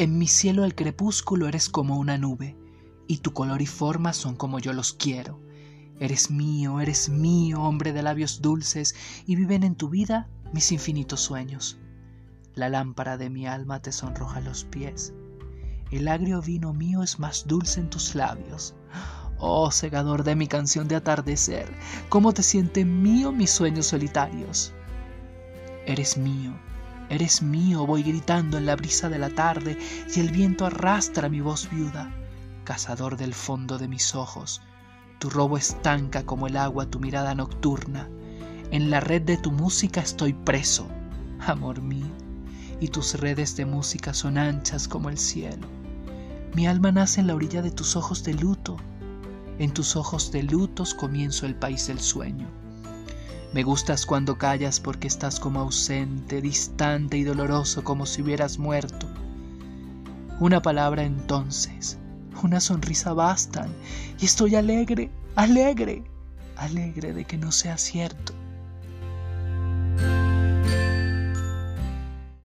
En mi cielo al crepúsculo eres como una nube, y tu color y forma son como yo los quiero. Eres mío, eres mío, hombre de labios dulces, y viven en tu vida mis infinitos sueños. La lámpara de mi alma te sonroja los pies. El agrio vino mío es más dulce en tus labios. Oh, segador de mi canción de atardecer, cómo te sienten mío mis sueños solitarios. Eres mío, eres mío, voy gritando en la brisa de la tarde y el viento arrastra mi voz viuda. Cazador del fondo de mis ojos, tu robo estanca como el agua tu mirada nocturna. En la red de tu música estoy preso, amor mío, y tus redes de música son anchas como el cielo. Mi alma nace en la orilla de tus ojos de luto. En tus ojos de lutos comienzo el país del sueño. Me gustas cuando callas porque estás como ausente, distante y doloroso como si hubieras muerto. Una palabra entonces, una sonrisa bastan y estoy alegre, alegre, alegre de que no sea cierto.